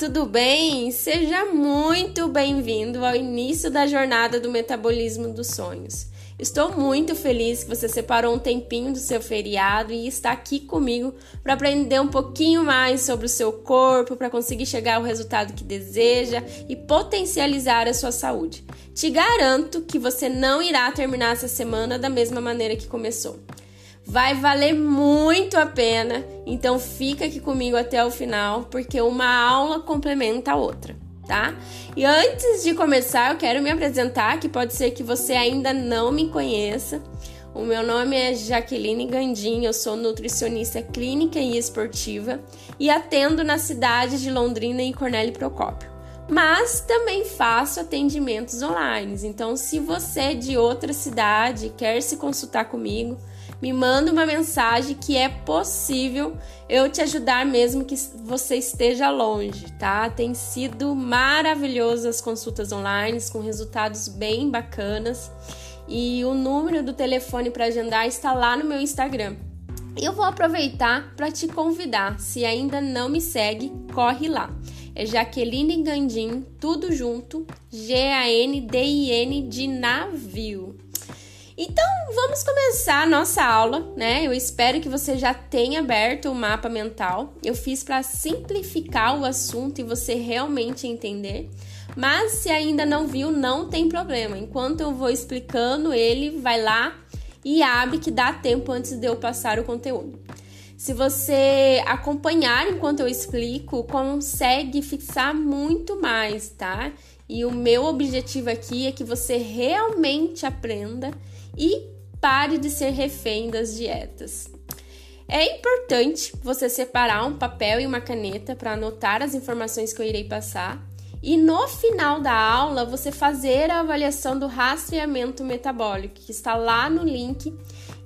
tudo bem? Seja muito bem-vindo ao início da jornada do metabolismo dos sonhos. Estou muito feliz que você separou um tempinho do seu feriado e está aqui comigo para aprender um pouquinho mais sobre o seu corpo, para conseguir chegar ao resultado que deseja e potencializar a sua saúde. Te garanto que você não irá terminar essa semana da mesma maneira que começou. Vai valer muito a pena, então fica aqui comigo até o final, porque uma aula complementa a outra, tá? E antes de começar, eu quero me apresentar, que pode ser que você ainda não me conheça. O meu nome é Jaqueline Gandim, eu sou nutricionista clínica e esportiva e atendo na cidade de Londrina e Cornélio Procópio. Mas também faço atendimentos online. Então, se você é de outra cidade quer se consultar comigo, me manda uma mensagem que é possível eu te ajudar mesmo que você esteja longe, tá? Tem sido maravilhoso as consultas online com resultados bem bacanas. E o número do telefone para agendar está lá no meu Instagram. Eu vou aproveitar para te convidar. Se ainda não me segue, corre lá. É Jaqueline Gandim, tudo junto, G-A-N-D-I-N de navio. Então, vamos começar a nossa aula, né? Eu espero que você já tenha aberto o mapa mental. Eu fiz para simplificar o assunto e você realmente entender. Mas se ainda não viu, não tem problema. Enquanto eu vou explicando ele, vai lá e abre que dá tempo antes de eu passar o conteúdo. Se você acompanhar enquanto eu explico, consegue fixar muito mais, tá? E o meu objetivo aqui é que você realmente aprenda e pare de ser refém das dietas. É importante você separar um papel e uma caneta para anotar as informações que eu irei passar e no final da aula você fazer a avaliação do rastreamento metabólico que está lá no link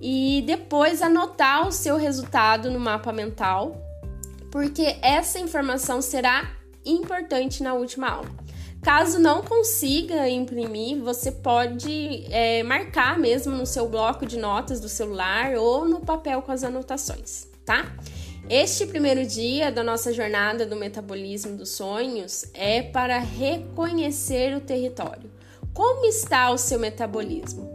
e depois anotar o seu resultado no mapa mental, porque essa informação será importante na última aula. Caso não consiga imprimir, você pode é, marcar mesmo no seu bloco de notas do celular ou no papel com as anotações, tá? Este primeiro dia da nossa jornada do metabolismo dos sonhos é para reconhecer o território. Como está o seu metabolismo?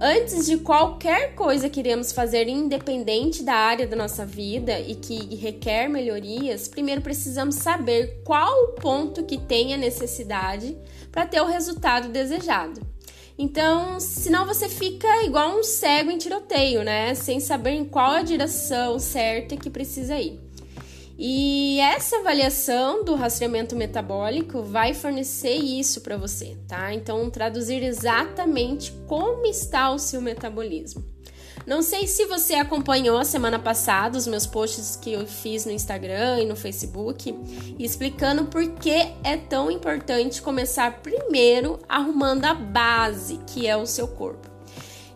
Antes de qualquer coisa que iremos fazer independente da área da nossa vida e que requer melhorias, primeiro precisamos saber qual o ponto que tem a necessidade para ter o resultado desejado. Então, senão você fica igual um cego em tiroteio, né? Sem saber em qual a direção certa que precisa ir. E essa avaliação do rastreamento metabólico vai fornecer isso para você, tá? Então, traduzir exatamente como está o seu metabolismo. Não sei se você acompanhou a semana passada os meus posts que eu fiz no Instagram e no Facebook, explicando por que é tão importante começar primeiro arrumando a base, que é o seu corpo.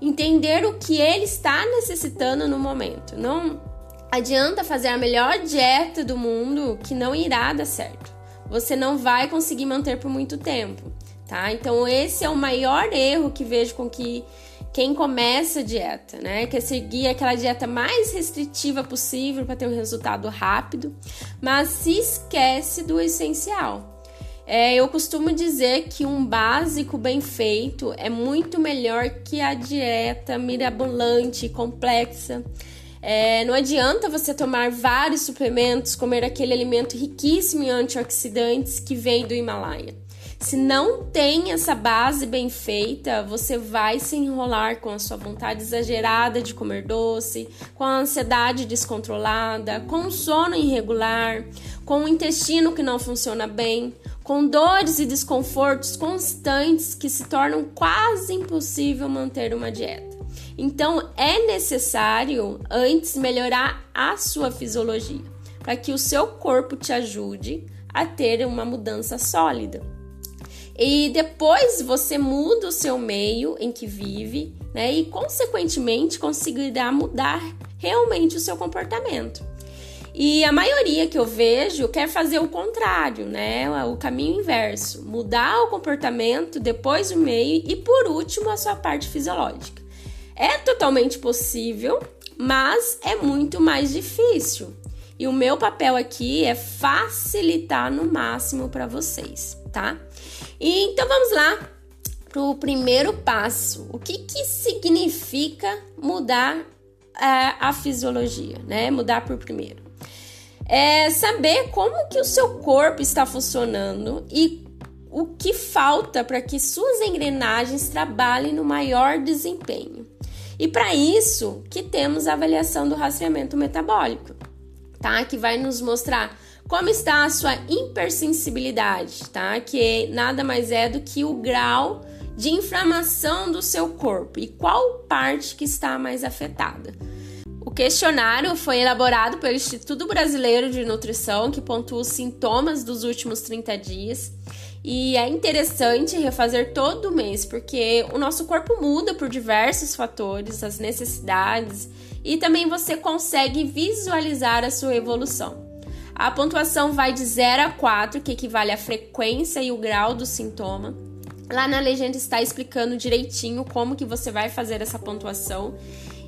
Entender o que ele está necessitando no momento. Não Adianta fazer a melhor dieta do mundo que não irá dar certo. Você não vai conseguir manter por muito tempo, tá? Então esse é o maior erro que vejo com que quem começa a dieta, né? Quer seguir aquela dieta mais restritiva possível para ter um resultado rápido, mas se esquece do essencial. É, eu costumo dizer que um básico bem feito é muito melhor que a dieta mirabolante, complexa é, não adianta você tomar vários suplementos, comer aquele alimento riquíssimo em antioxidantes que vem do Himalaia. Se não tem essa base bem feita, você vai se enrolar com a sua vontade exagerada de comer doce, com a ansiedade descontrolada, com o sono irregular, com o intestino que não funciona bem, com dores e desconfortos constantes que se tornam quase impossível manter uma dieta. Então é necessário antes melhorar a sua fisiologia, para que o seu corpo te ajude a ter uma mudança sólida. E depois você muda o seu meio em que vive, né? E consequentemente conseguirá mudar realmente o seu comportamento. E a maioria que eu vejo quer fazer o contrário, né? O caminho inverso, mudar o comportamento, depois o meio e por último a sua parte fisiológica. É totalmente possível, mas é muito mais difícil. E o meu papel aqui é facilitar no máximo para vocês, tá? E, então vamos lá para o primeiro passo. O que, que significa mudar é, a fisiologia, né? Mudar por primeiro. É saber como que o seu corpo está funcionando e o que falta para que suas engrenagens trabalhem no maior desempenho. E para isso que temos a avaliação do rastreamento metabólico, tá? Que vai nos mostrar como está a sua hipersensibilidade, tá? Que nada mais é do que o grau de inflamação do seu corpo e qual parte que está mais afetada. O questionário foi elaborado pelo Instituto Brasileiro de Nutrição, que pontua os sintomas dos últimos 30 dias. E é interessante refazer todo mês, porque o nosso corpo muda por diversos fatores, as necessidades, e também você consegue visualizar a sua evolução. A pontuação vai de 0 a 4, que equivale à frequência e o grau do sintoma. Lá na legenda está explicando direitinho como que você vai fazer essa pontuação.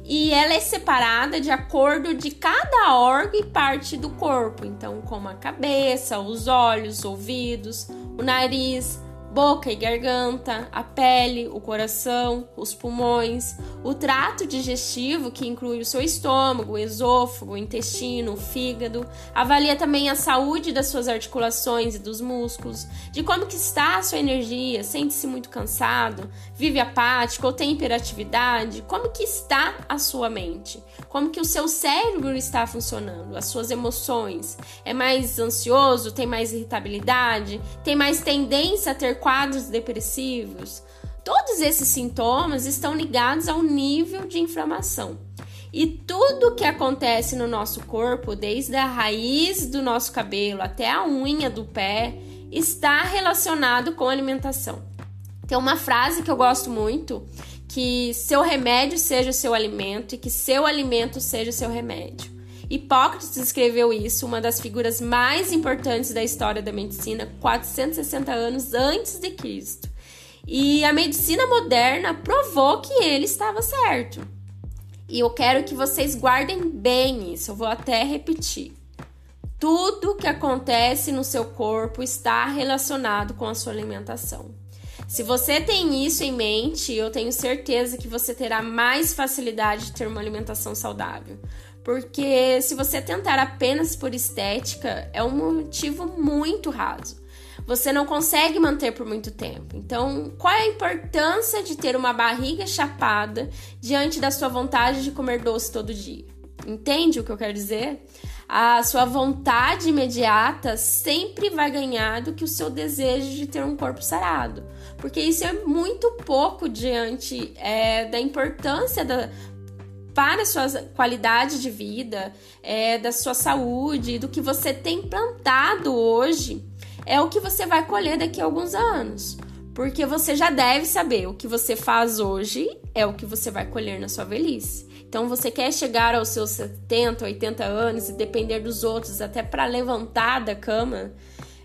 E ela é separada de acordo de cada órgão e parte do corpo, então como a cabeça, os olhos, ouvidos, o nariz, boca e garganta, a pele, o coração, os pulmões, o trato digestivo, que inclui o seu estômago, o esôfago, o intestino, o fígado. Avalia também a saúde das suas articulações e dos músculos, de como que está a sua energia, sente-se muito cansado, vive apático ou tem hiperatividade, como que está a sua mente, como que o seu cérebro está funcionando, as suas emoções. É mais ansioso, tem mais irritabilidade, tem mais tendência a ter quadros depressivos. Todos esses sintomas estão ligados ao nível de inflamação. E tudo que acontece no nosso corpo, desde a raiz do nosso cabelo até a unha do pé, está relacionado com alimentação. Tem uma frase que eu gosto muito, que seu remédio seja o seu alimento e que seu alimento seja o seu remédio. Hipócrates escreveu isso, uma das figuras mais importantes da história da medicina, 460 anos antes de Cristo. E a medicina moderna provou que ele estava certo. E eu quero que vocês guardem bem isso, eu vou até repetir. Tudo que acontece no seu corpo está relacionado com a sua alimentação. Se você tem isso em mente, eu tenho certeza que você terá mais facilidade de ter uma alimentação saudável. Porque se você tentar apenas por estética, é um motivo muito raso. Você não consegue manter por muito tempo. Então, qual é a importância de ter uma barriga chapada diante da sua vontade de comer doce todo dia? Entende o que eu quero dizer? A sua vontade imediata sempre vai ganhar do que o seu desejo de ter um corpo sarado. Porque isso é muito pouco diante é, da importância da, para a sua qualidade de vida, é, da sua saúde, do que você tem plantado hoje, é o que você vai colher daqui a alguns anos. Porque você já deve saber o que você faz hoje é o que você vai colher na sua velhice. Então você quer chegar aos seus 70, 80 anos e depender dos outros até para levantar da cama?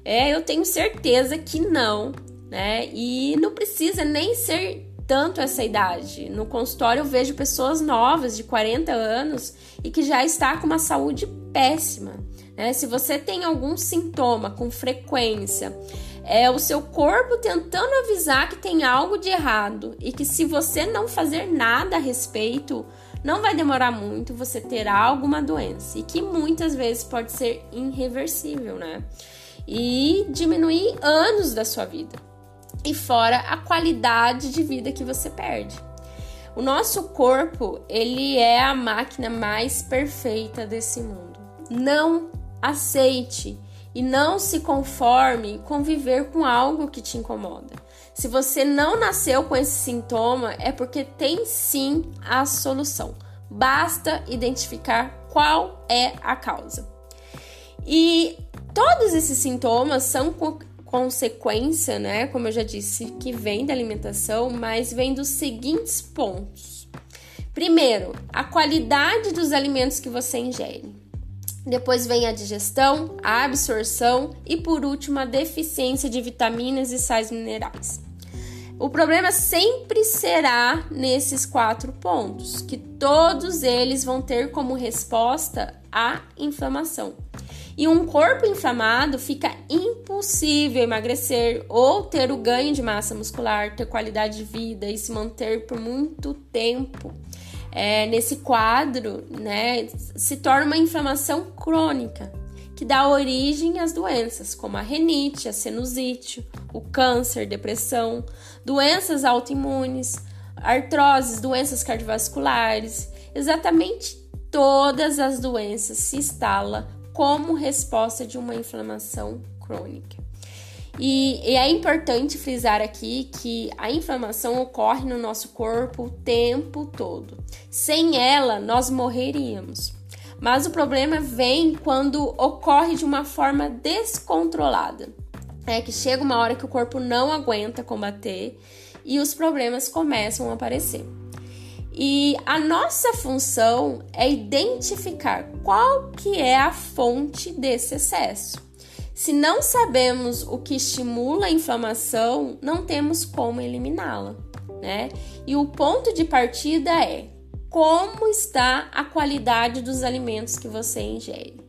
É, eu tenho certeza que não, né? E não precisa nem ser tanto essa idade. No consultório eu vejo pessoas novas de 40 anos e que já está com uma saúde péssima. Né? Se você tem algum sintoma com frequência, é o seu corpo tentando avisar que tem algo de errado e que se você não fazer nada a respeito, não vai demorar muito, você terá alguma doença e que muitas vezes pode ser irreversível, né? E diminuir anos da sua vida e fora a qualidade de vida que você perde. O nosso corpo, ele é a máquina mais perfeita desse mundo. Não aceite e não se conforme com viver com algo que te incomoda. Se você não nasceu com esse sintoma, é porque tem sim a solução. Basta identificar qual é a causa. E todos esses sintomas são consequência, né, como eu já disse, que vem da alimentação, mas vem dos seguintes pontos. Primeiro, a qualidade dos alimentos que você ingere. Depois vem a digestão, a absorção e por último a deficiência de vitaminas e sais minerais. O problema sempre será nesses quatro pontos, que todos eles vão ter como resposta a inflamação. E um corpo inflamado fica impossível emagrecer ou ter o ganho de massa muscular, ter qualidade de vida e se manter por muito tempo. É, nesse quadro, né, se torna uma inflamação crônica que dá origem às doenças como a renite, a sinusite, o câncer, depressão, doenças autoimunes, artroses, doenças cardiovasculares, exatamente todas as doenças se instalam como resposta de uma inflamação crônica. E, e, é importante frisar aqui que a inflamação ocorre no nosso corpo o tempo todo. Sem ela, nós morreríamos. Mas o problema vem quando ocorre de uma forma descontrolada. É que chega uma hora que o corpo não aguenta combater e os problemas começam a aparecer. E a nossa função é identificar qual que é a fonte desse excesso. Se não sabemos o que estimula a inflamação, não temos como eliminá-la, né? E o ponto de partida é como está a qualidade dos alimentos que você ingere.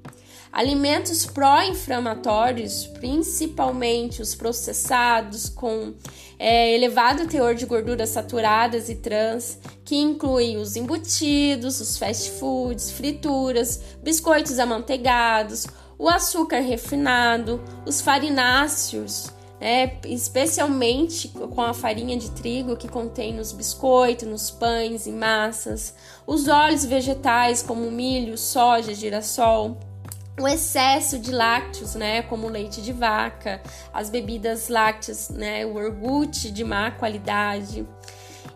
Alimentos pró-inflamatórios, principalmente os processados com é, elevado teor de gorduras saturadas e trans, que inclui os embutidos, os fast foods, frituras, biscoitos amanteigados, o açúcar refinado, os farináceos, né, especialmente com a farinha de trigo que contém nos biscoitos, nos pães e massas, os óleos vegetais como milho, soja, girassol o excesso de lácteos, né, como leite de vaca, as bebidas lácteas, né, o iogurte de má qualidade.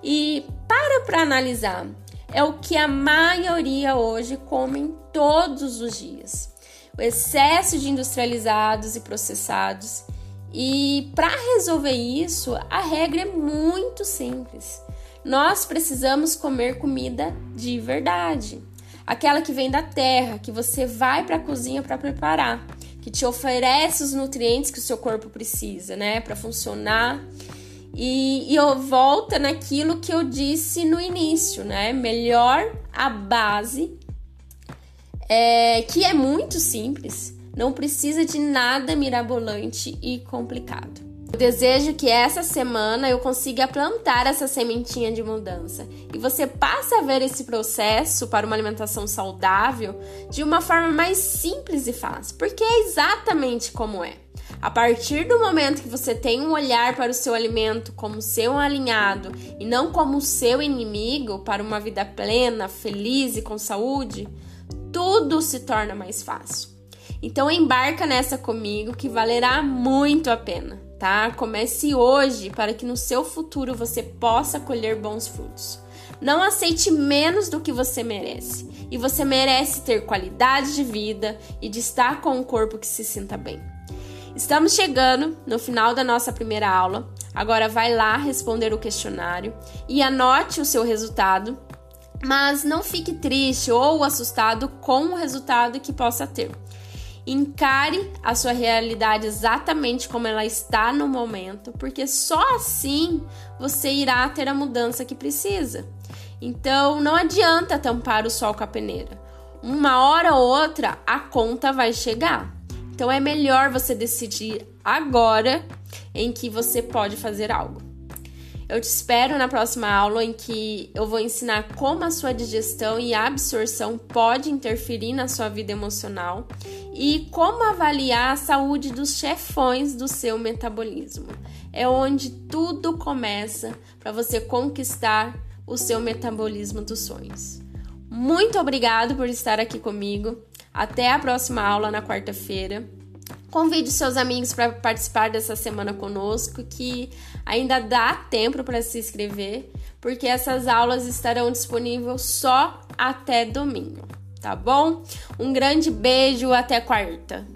E para para analisar, é o que a maioria hoje come todos os dias. O excesso de industrializados e processados. E para resolver isso, a regra é muito simples. Nós precisamos comer comida de verdade aquela que vem da terra, que você vai para a cozinha para preparar, que te oferece os nutrientes que o seu corpo precisa, né, para funcionar. E, e eu volto naquilo que eu disse no início, né? Melhor a base, é, que é muito simples, não precisa de nada mirabolante e complicado. Eu desejo que essa semana eu consiga plantar essa sementinha de mudança e você passe a ver esse processo para uma alimentação saudável de uma forma mais simples e fácil, porque é exatamente como é. A partir do momento que você tem um olhar para o seu alimento como seu alinhado e não como seu inimigo para uma vida plena, feliz e com saúde, tudo se torna mais fácil. Então embarca nessa comigo que valerá muito a pena tá? Comece hoje para que no seu futuro você possa colher bons frutos. Não aceite menos do que você merece. E você merece ter qualidade de vida e de estar com um corpo que se sinta bem. Estamos chegando no final da nossa primeira aula. Agora vai lá responder o questionário e anote o seu resultado, mas não fique triste ou assustado com o resultado que possa ter. Encare a sua realidade exatamente como ela está no momento, porque só assim você irá ter a mudança que precisa. Então não adianta tampar o sol com a peneira. Uma hora ou outra a conta vai chegar. Então é melhor você decidir agora em que você pode fazer algo. Eu te espero na próxima aula em que eu vou ensinar como a sua digestão e absorção pode interferir na sua vida emocional e como avaliar a saúde dos chefões do seu metabolismo. É onde tudo começa para você conquistar o seu metabolismo dos sonhos. Muito obrigado por estar aqui comigo. Até a próxima aula na quarta-feira. Convide seus amigos para participar dessa semana conosco, que ainda dá tempo para se inscrever, porque essas aulas estarão disponíveis só até domingo, tá bom? Um grande beijo, até quarta.